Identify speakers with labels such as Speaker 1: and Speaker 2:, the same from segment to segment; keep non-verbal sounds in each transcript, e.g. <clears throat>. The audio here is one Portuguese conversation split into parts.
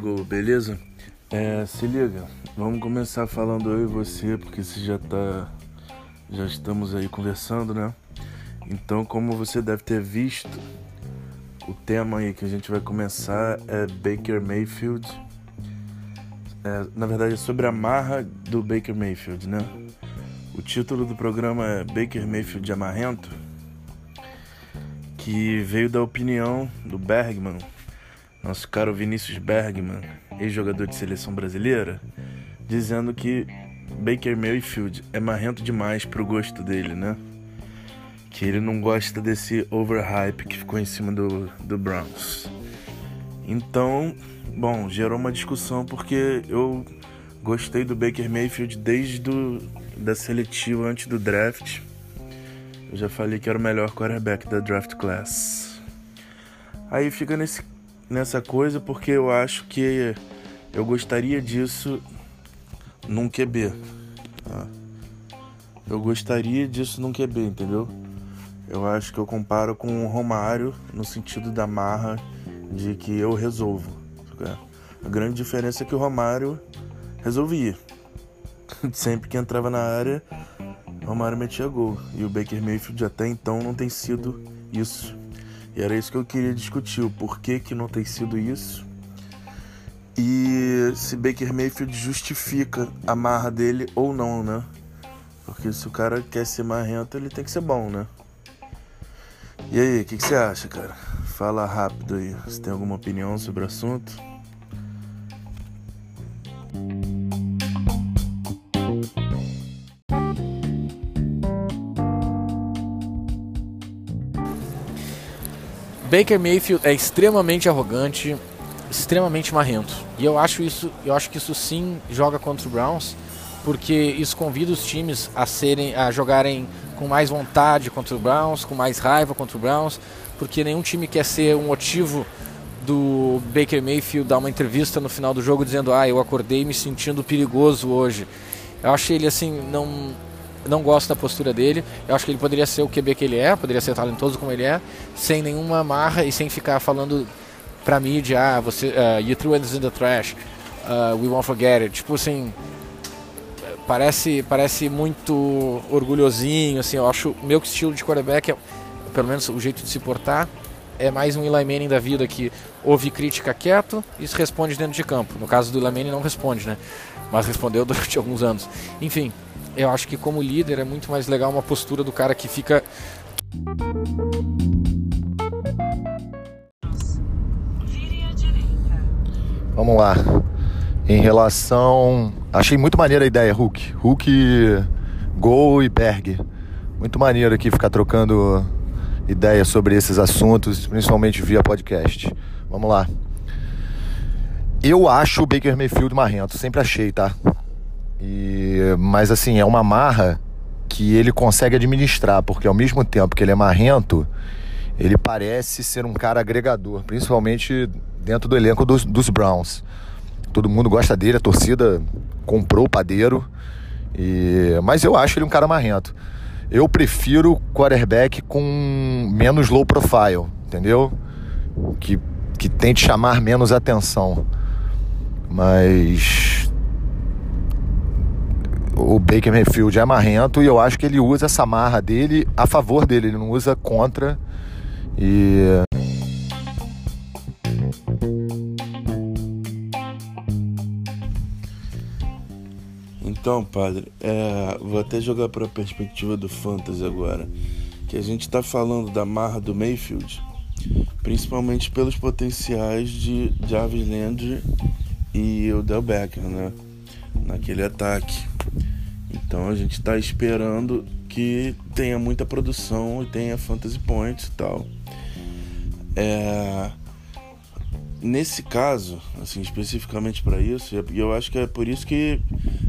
Speaker 1: Gol? Beleza? É, se liga, vamos começar falando eu e você, porque você já tá. Já estamos aí conversando, né? Então, como você deve ter visto, o tema aí que a gente vai começar é Baker Mayfield. É, na verdade, é sobre a marra do Baker Mayfield, né? O título do programa é Baker Mayfield Amarrento, que veio da opinião do Bergman, nosso caro Vinícius Bergman, ex-jogador de seleção brasileira, dizendo que Baker Mayfield é marrento demais pro gosto dele, né? Que ele não gosta desse overhype que ficou em cima do, do Browns. Então, bom, gerou uma discussão porque eu gostei do Baker Mayfield desde do, da seletiva antes do draft. Eu já falei que era o melhor quarterback da draft class. Aí fica nesse nessa coisa porque eu acho que eu gostaria disso num QB. Tá? Eu gostaria disso num QB, entendeu? Eu acho que eu comparo com o Romário no sentido da marra de que eu resolvo. Tá? A grande diferença é que o Romário resolvia. <laughs> Sempre que entrava na área, Romário metia gol. E o Baker Mayfield até então não tem sido isso. E era isso que eu queria discutir, o porquê que não tem sido isso. E se Baker Mayfield justifica a marra dele ou não, né? Porque se o cara quer ser marrento, ele tem que ser bom, né? E aí, o que, que, você acha, cara? Fala rápido aí. Você tem alguma opinião sobre o assunto?
Speaker 2: Baker Mayfield é extremamente arrogante, extremamente marrento. E eu acho isso, eu acho que isso sim joga contra o Browns, porque isso convida os times a serem a jogarem com mais vontade contra o Browns, com mais raiva contra o Browns, porque nenhum time quer ser um motivo do Baker Mayfield dar uma entrevista no final do jogo dizendo: "Ah, eu acordei me sentindo perigoso hoje". Eu acho ele assim, não não gosto da postura dele. Eu acho que ele poderia ser o QB que ele é, poderia ser talentoso como ele é, sem nenhuma marra e sem ficar falando pra mídia, ah, você, uh, you threw us in the trash, uh, we won't forget it. Tipo assim, parece, parece muito orgulhosinho, assim, eu acho meu estilo de quarterback, é, pelo menos o jeito de se portar, é mais um Eli Manning da vida que ouve crítica quieto e responde dentro de campo. No caso do Eli Manning não responde, né? Mas respondeu <laughs> durante alguns anos. Enfim, eu acho que como líder é muito mais legal uma postura do cara que fica
Speaker 3: Vamos lá. Em relação. Achei muito maneira a ideia, Hulk. Hulk, Gol e Berg. Muito maneiro aqui ficar trocando ideias sobre esses assuntos, principalmente via podcast. Vamos lá. Eu acho o Baker Mayfield marrento, sempre achei, tá? E, mas assim, é uma marra que ele consegue administrar, porque ao mesmo tempo que ele é marrento, ele parece ser um cara agregador, principalmente dentro do elenco dos, dos Browns. Todo mundo gosta dele, a torcida comprou o padeiro. E... Mas eu acho ele um cara marrento. Eu prefiro quarterback com menos low profile, entendeu? Que, que tente chamar menos atenção. Mas o Baker Mayfield é marrento e eu acho que ele usa essa marra dele a favor dele, ele não usa contra. E.
Speaker 1: Então, padre, é, vou até jogar para a perspectiva do Fantasy agora. Que a gente está falando da marra do Mayfield, principalmente pelos potenciais de Jarvis Landry e o Del Beckham, né? Naquele ataque. Então a gente está esperando que tenha muita produção e tenha fantasy points e tal. É... Nesse caso, assim, especificamente para isso, eu acho que é por isso que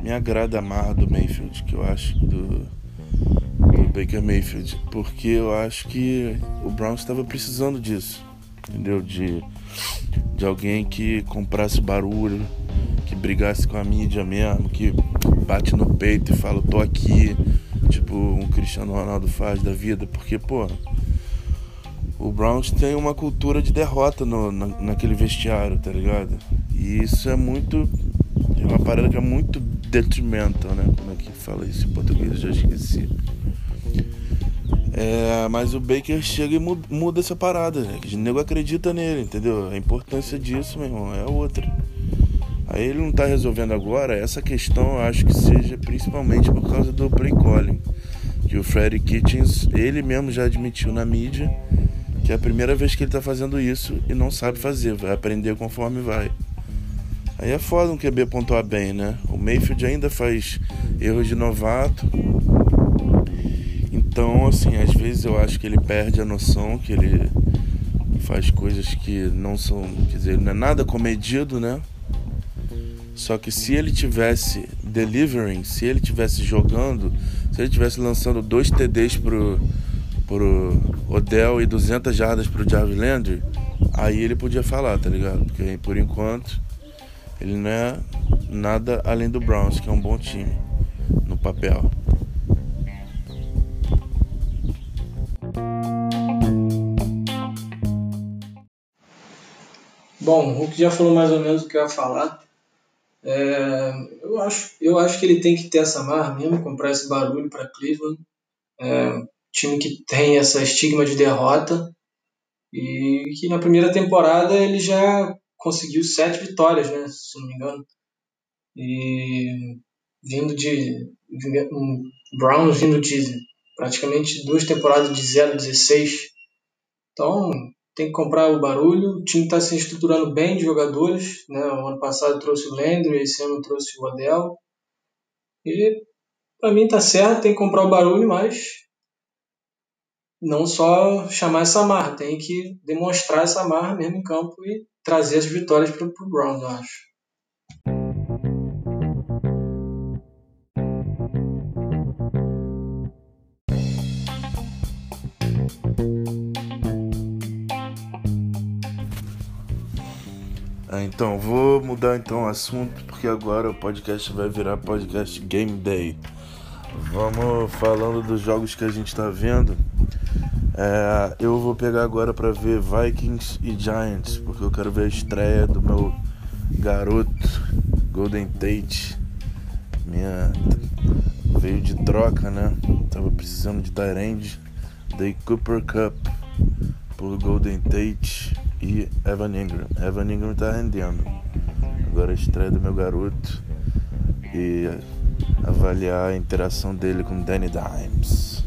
Speaker 1: me agrada a marra do Mayfield, que eu acho do, do Baker Mayfield, porque eu acho que o Browns estava precisando disso, entendeu? De, de alguém que comprasse barulho, que brigasse com a mídia mesmo, que bate no peito e fala, tô aqui, tipo um Cristiano Ronaldo faz da vida, porque, pô, o Browns tem uma cultura de derrota no, na, naquele vestiário, tá ligado? E isso é muito. É uma parada que é muito detrimental, né? Como é que fala isso em português? Eu já esqueci. É, mas o Baker chega e muda essa parada, né? O nego acredita nele, entendeu? A importância disso, meu irmão, é outra. Aí ele não tá resolvendo agora, essa questão eu acho que seja principalmente por causa do play calling. Que o Freddy Kitchens, ele mesmo já admitiu na mídia que é a primeira vez que ele tá fazendo isso e não sabe fazer, vai aprender conforme vai. Aí é foda um QB pontuar bem, né? O Mayfield ainda faz erros de novato, então, assim, às vezes eu acho que ele perde a noção que ele faz coisas que não são, quer dizer, não é nada comedido, né? Só que se ele tivesse delivering, se ele tivesse jogando, se ele tivesse lançando dois TDs pro, pro Odell e 200 jardas pro Jarvis Landry, aí ele podia falar, tá ligado? Porque por enquanto ele não é nada além do Browns, que é um bom time no papel.
Speaker 4: Bom, o Hulk já falou mais ou menos o que eu ia falar. É, eu, acho, eu acho que ele tem que ter essa marra mesmo, comprar esse barulho para Cleveland. É, time que tem essa estigma de derrota e que na primeira temporada ele já conseguiu sete vitórias, né, se não me engano. E vindo de um Browns vindo de praticamente duas temporadas de 0 a 16. Então, tem que comprar o barulho. O time está se estruturando bem de jogadores. Né? O ano passado trouxe o Landry, esse ano trouxe o Odell. E para mim tá certo, tem que comprar o barulho, mas não só chamar essa marra, tem que demonstrar essa marra mesmo em campo e trazer as vitórias para o Browns, eu acho.
Speaker 1: Então, vou mudar então o assunto porque agora o podcast vai virar podcast Game Day. Vamos falando dos jogos que a gente está vendo. É, eu vou pegar agora para ver Vikings e Giants, porque eu quero ver a estreia do meu garoto Golden Tate. Minha veio de troca, né? Tava precisando de Tyrande. Dei Cooper Cup por Golden Tate e Evan Ingram. Evan Ingram tá rendendo. Agora a estreia do meu garoto e avaliar a interação dele com Danny Dimes.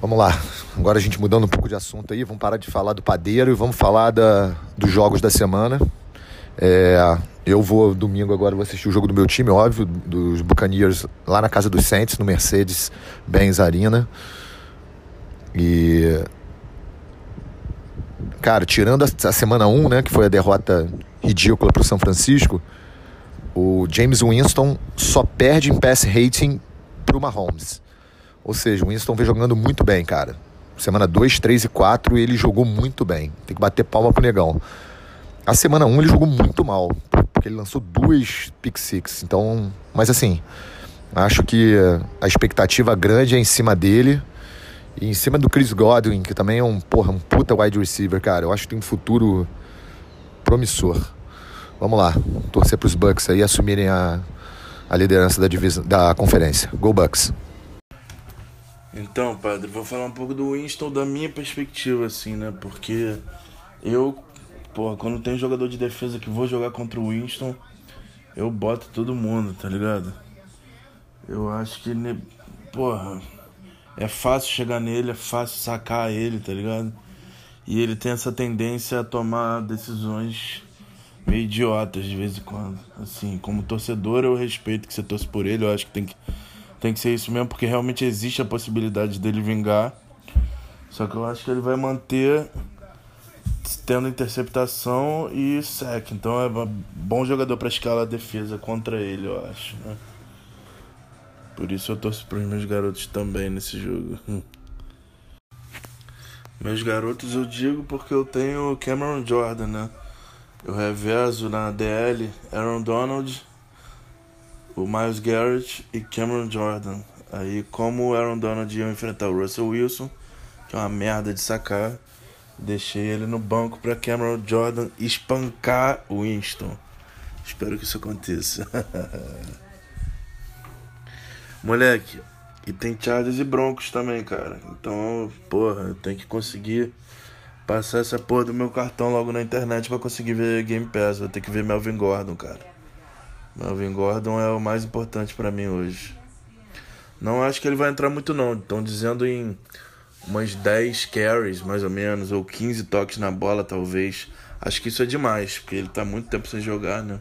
Speaker 3: Vamos lá, agora a gente mudando um pouco de assunto aí, vamos parar de falar do padeiro e vamos falar da, dos jogos da semana. É, eu vou domingo agora vou assistir o jogo do meu time, óbvio, dos Buccaneers lá na casa dos Saints, no Mercedes Benz Arena. E cara, tirando a, semana 1, né, que foi a derrota ridícula para o São Francisco, o James Winston só perde em pass rating para o Mahomes. Ou seja, o Winston vem jogando muito bem, cara. Semana 2, 3 e 4 ele jogou muito bem. Tem que bater palma pro negão. A semana 1 ele jogou muito mal, porque ele lançou duas pick six. Então, mas assim, acho que a expectativa grande é em cima dele e em cima do Chris Godwin, que também é um, porra, um puta wide receiver, cara. Eu acho que tem um futuro promissor. Vamos lá, torcer para os Bucks aí assumirem a, a liderança da, divisa, da conferência. Go Bucks.
Speaker 1: Então, padre, vou falar um pouco do Winston da minha perspectiva, assim, né? Porque eu porra, quando tem jogador de defesa que vou jogar contra o Winston, eu boto todo mundo, tá ligado? Eu acho que, porra, é fácil chegar nele, é fácil sacar ele, tá ligado? E ele tem essa tendência a tomar decisões meio idiotas de vez em quando. Assim, como torcedor, eu respeito que você torce por ele, eu acho que tem que, tem que ser isso mesmo, porque realmente existe a possibilidade dele vingar. Só que eu acho que ele vai manter tendo interceptação e sec. Então é bom jogador para escalar a defesa contra ele, eu acho. Né? Por isso eu torço para os meus garotos também nesse jogo. <laughs> Meus garotos eu digo porque eu tenho Cameron Jordan, né? Eu revezo na DL Aaron Donald o Miles Garrett e Cameron Jordan. Aí, como o Aaron Donald ia enfrentar o Russell Wilson, que é uma merda de sacar, deixei ele no banco para Cameron Jordan espancar o Winston. Espero que isso aconteça. <laughs> Moleque, e tem Chargers e Broncos também, cara. Então, porra, eu tenho que conseguir passar essa porra do meu cartão logo na internet para conseguir ver Game Pass. Vou ter que ver Melvin Gordon, cara. Melvin Gordon é o mais importante para mim hoje. Não acho que ele vai entrar muito não. Estão dizendo em umas 10 carries, mais ou menos, ou 15 toques na bola, talvez. Acho que isso é demais, porque ele tá muito tempo sem jogar, né?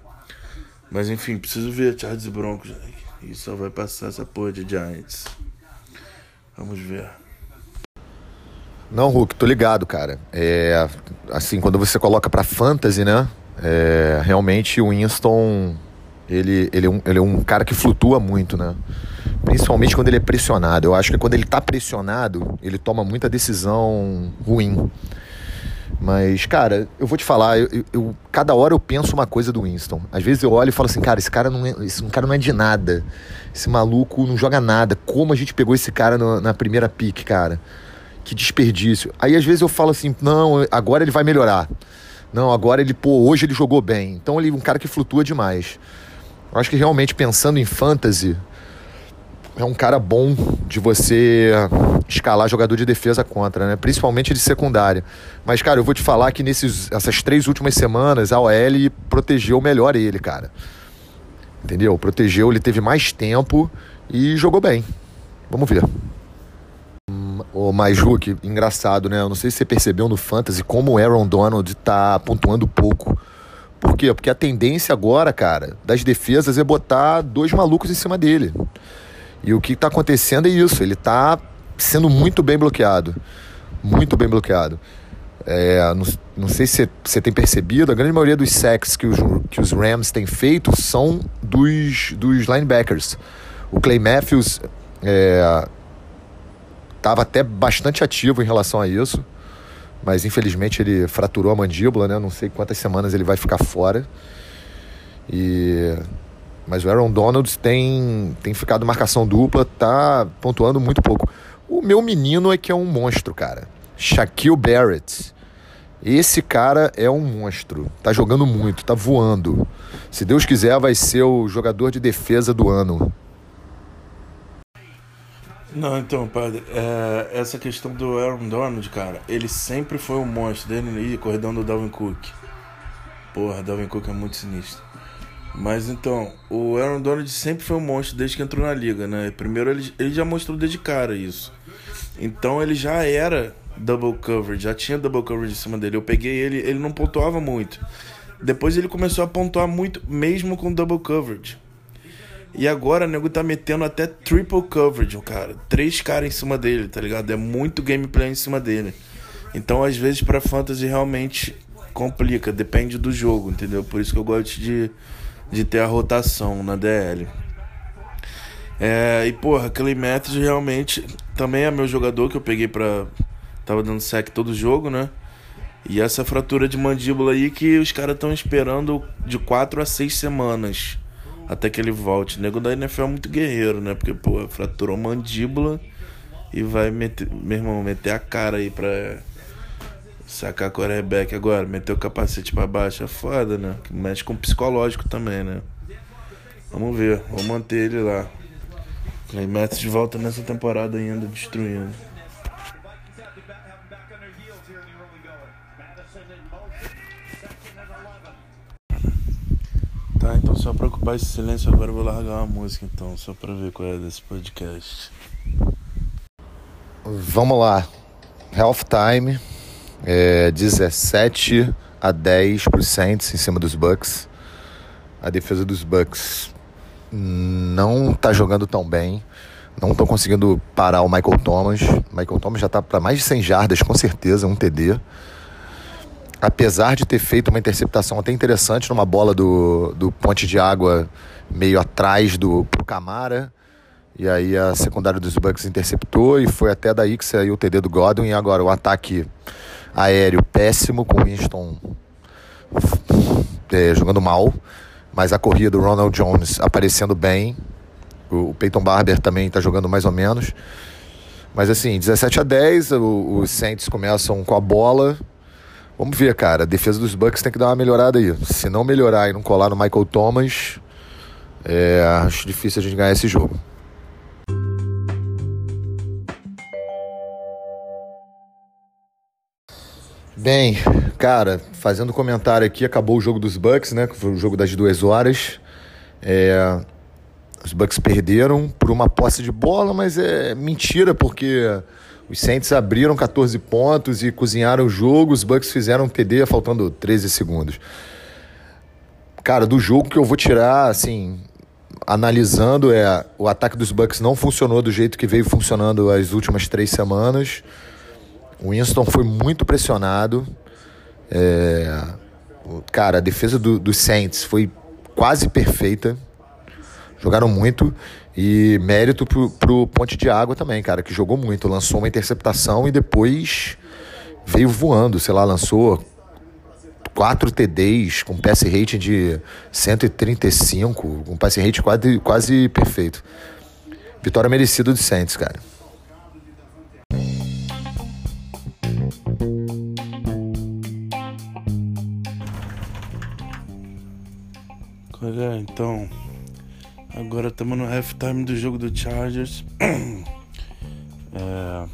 Speaker 1: Mas enfim, preciso ver Chargers e Broncos. E só vai passar essa porra de Giants. Vamos ver.
Speaker 3: Não, Hulk, tô ligado, cara. É, assim, quando você coloca pra fantasy, né? É, realmente o Winston, ele, ele, é um, ele é um cara que flutua muito, né? Principalmente quando ele é pressionado. Eu acho que quando ele tá pressionado, ele toma muita decisão ruim. Mas, cara, eu vou te falar, eu, eu, cada hora eu penso uma coisa do Winston. Às vezes eu olho e falo assim, cara, esse cara não é, esse cara não é de nada. Esse maluco não joga nada. Como a gente pegou esse cara no, na primeira pick, cara? Que desperdício. Aí às vezes eu falo assim, não, agora ele vai melhorar. Não, agora ele, pô, hoje ele jogou bem. Então ele é um cara que flutua demais. Eu acho que realmente pensando em fantasy, é um cara bom de você escalar jogador de defesa contra, né? Principalmente de secundária. Mas, cara, eu vou te falar que nesses, essas três últimas semanas a OL protegeu melhor ele, cara. Entendeu? Protegeu, ele teve mais tempo e jogou bem. Vamos ver. O mais Hulk, engraçado, né? Eu não sei se você percebeu no Fantasy como o Aaron Donald tá pontuando pouco. Por quê? Porque a tendência agora, cara, das defesas é botar dois malucos em cima dele. E o que está acontecendo é isso, ele está sendo muito bem bloqueado. Muito bem bloqueado. É, não, não, sei se você tem percebido, a grande maioria dos sacks que os, que os Rams têm feito são dos, dos linebackers. O Clay Matthews estava é, até bastante ativo em relação a isso, mas infelizmente ele fraturou a mandíbula, né? Não sei quantas semanas ele vai ficar fora. E mas o Aaron Donald tem, tem ficado marcação dupla, tá pontuando muito pouco. O meu menino é que é um monstro, cara. Shaquille Barrett. Esse cara é um monstro. Tá jogando muito, tá voando. Se Deus quiser, vai ser o jogador de defesa do ano.
Speaker 1: Não, então, padre, é, essa questão do Aaron Donald, cara, ele sempre foi um monstro dele e corredão do Dalvin Cook. Porra, Dalvin Cook é muito sinistro. Mas então, o Aaron Donald sempre foi um monstro desde que entrou na liga, né? Primeiro ele, ele já mostrou desde cara isso. Então ele já era double coverage, já tinha double coverage em cima dele. Eu peguei ele, ele não pontuava muito. Depois ele começou a pontuar muito, mesmo com double coverage. E agora o nego tá metendo até triple coverage, cara. Três caras em cima dele, tá ligado? É muito gameplay em cima dele. Então, às vezes, pra fantasy realmente complica, depende do jogo, entendeu? Por isso que eu gosto de de ter a rotação na DL. É, e porra, Clay Matthews realmente também é meu jogador que eu peguei pra. Tava dando sec todo jogo, né? E essa fratura de mandíbula aí que os caras estão esperando de 4 a 6 semanas até que ele volte. O nego da NFL é muito guerreiro, né? Porque, pô, fraturou mandíbula e vai meter, meu irmão, meter a cara aí pra Sacar quarterback agora, meter o capacete para baixo é foda, né? Mexe com o psicológico também, né? Vamos ver, vou manter ele lá. Aí mete de volta nessa temporada ainda, destruindo. Tá, então só pra ocupar esse silêncio agora eu vou largar uma música então, só pra ver qual é desse podcast.
Speaker 3: Vamos lá. Health Time é, 17 a 10 para em cima dos Bucks. A defesa dos Bucks não está jogando tão bem. Não estão conseguindo parar o Michael Thomas. Michael Thomas já está para mais de 100 jardas, com certeza, um TD. Apesar de ter feito uma interceptação até interessante numa bola do, do ponte de água meio atrás do pro Camara. E aí a secundária dos Bucks interceptou e foi até daí que saiu o TD do Godwin. E agora o ataque aéreo péssimo, com o Winston é, jogando mal. mas a corrida do Ronald Jones aparecendo bem. O, o Peyton Barber também está jogando mais ou menos. Mas assim, 17 a 10, o, os Saints começam com a bola. Vamos ver, cara. A defesa dos Bucks tem que dar uma melhorada aí. Se não melhorar e não colar no Michael Thomas, é, acho difícil a gente ganhar esse jogo. Bem, cara, fazendo comentário aqui, acabou o jogo dos Bucks, né? Foi o jogo das duas horas. É, os Bucks perderam por uma posse de bola, mas é mentira, porque os Saints abriram 14 pontos e cozinharam o jogo. Os Bucks fizeram um TD faltando 13 segundos. Cara, do jogo que eu vou tirar, assim, analisando, é o ataque dos Bucks não funcionou do jeito que veio funcionando as últimas três semanas. O Winston foi muito pressionado. É... Cara, a defesa do, dos Saints foi quase perfeita. Jogaram muito. E mérito pro, pro Ponte de Água também, cara, que jogou muito. Lançou uma interceptação e depois veio voando. Sei lá, lançou quatro TDs com pass rating de 135, com pass rate quase, quase perfeito. Vitória merecida do Saints, cara.
Speaker 1: Olha, então. Agora estamos no halftime do jogo do Chargers. <clears throat> é,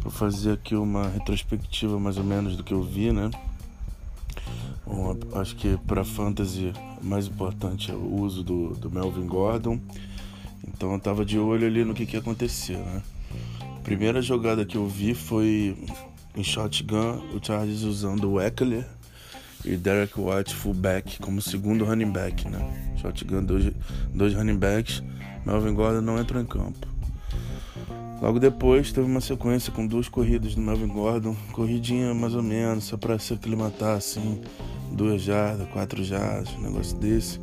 Speaker 1: vou fazer aqui uma retrospectiva mais ou menos do que eu vi, né? Bom, acho que para fantasy mais importante é o uso do, do Melvin Gordon. Então eu tava de olho ali no que, que ia acontecer, né? Primeira jogada que eu vi foi em shotgun, o Chargers usando o Eckler e Derek White fullback como segundo running back, né? Shotgun, dois, dois running backs, Melvin Gordon não entrou em campo. Logo depois teve uma sequência com duas corridas do Melvin Gordon, corridinha mais ou menos, só para se aclimatar assim, duas jardas, quatro jardas, um negócio desse.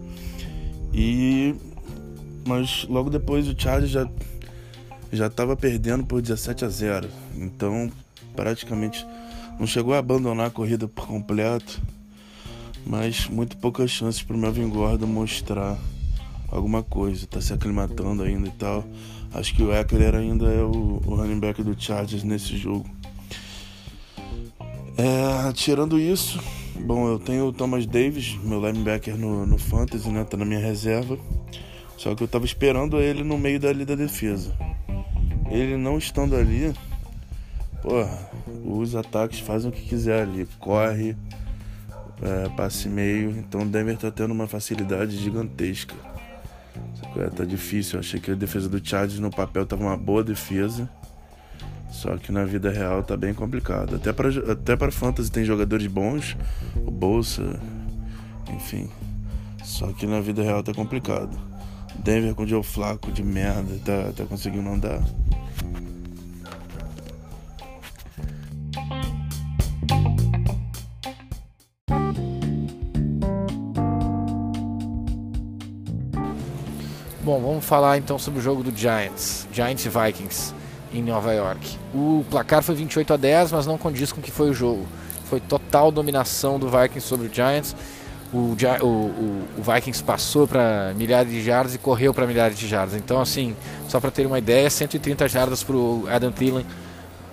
Speaker 1: E mas logo depois o Charlie já já estava perdendo por 17 a 0. Então, praticamente não chegou a abandonar a corrida por completo mas muito poucas chances para o Melvin Gordon mostrar alguma coisa, tá se aclimatando ainda e tal. Acho que o Eckler ainda é o, o running back do Chargers nesse jogo. É, tirando isso, bom, eu tenho o Thomas Davis, meu linebacker no, no Fantasy, né? Tá na minha reserva. Só que eu tava esperando ele no meio da da defesa. Ele não estando ali, porra, os ataques fazem o que quiser ali. Corre, é, passe meio. Então o Denver tá tendo uma facilidade gigantesca. Tá difícil. Eu achei que a defesa do Chargers no papel tava uma boa defesa. Só que na vida real tá bem complicado. Até para até para fantasy tem jogadores bons, o Bolsa, enfim. Só que na vida real tá complicado. Denver com o Joe Flaco de merda, tá, tá conseguindo andar.
Speaker 2: Falar então sobre o jogo do Giants, Giants e Vikings em Nova York. O placar foi 28 a 10, mas não condiz com o que foi o jogo. Foi total dominação do Vikings sobre o Giants. O, o, o, o Vikings passou para milhares de jardas e correu para milhares de jardas. Então, assim, só para ter uma ideia, 130 jardas para o Adam Thielen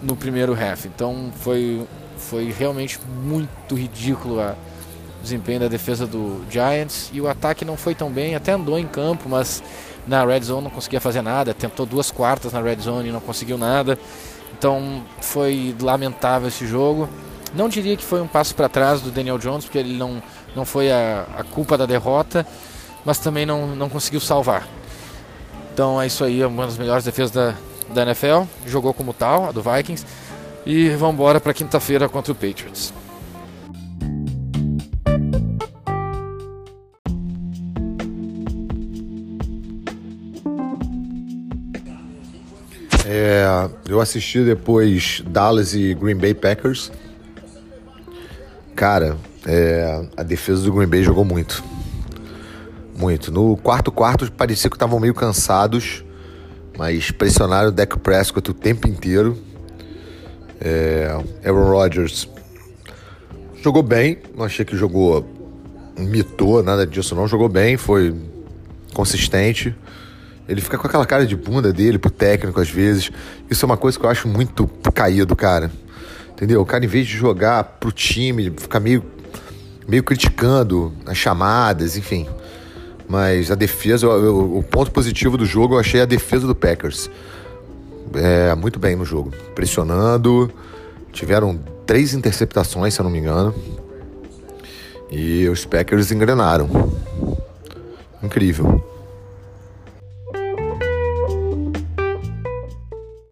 Speaker 2: no primeiro half. Então, foi, foi realmente muito ridículo a desempenho da defesa do Giants e o ataque não foi tão bem, até andou em campo, mas na red zone não conseguia fazer nada, tentou duas quartas na red zone e não conseguiu nada. Então foi lamentável esse jogo. Não diria que foi um passo para trás do Daniel Jones, porque ele não, não foi a, a culpa da derrota, mas também não, não conseguiu salvar. Então é isso aí, é uma das melhores defesas da, da NFL. Jogou como tal, a do Vikings. E vamos embora para quinta-feira contra o Patriots.
Speaker 3: É, eu assisti depois Dallas e Green Bay Packers. Cara, é, a defesa do Green Bay jogou muito. Muito. No quarto quarto parecia que estavam meio cansados, mas pressionaram o Dak Prescott o tempo inteiro. É, Aaron Rodgers jogou bem, não achei que jogou mitou, nada disso não. Jogou bem, foi consistente. Ele fica com aquela cara de bunda dele pro técnico às vezes. Isso é uma coisa que eu acho muito caído, cara. Entendeu? O cara, em vez de jogar pro time, fica meio, meio criticando as chamadas, enfim. Mas a defesa, o, ponto positivo do jogo eu achei a defesa do Packers. É, muito bem no jogo. Pressionando. Tiveram três interceptações, se eu não me engano. E os Packers engrenaram. Incrível.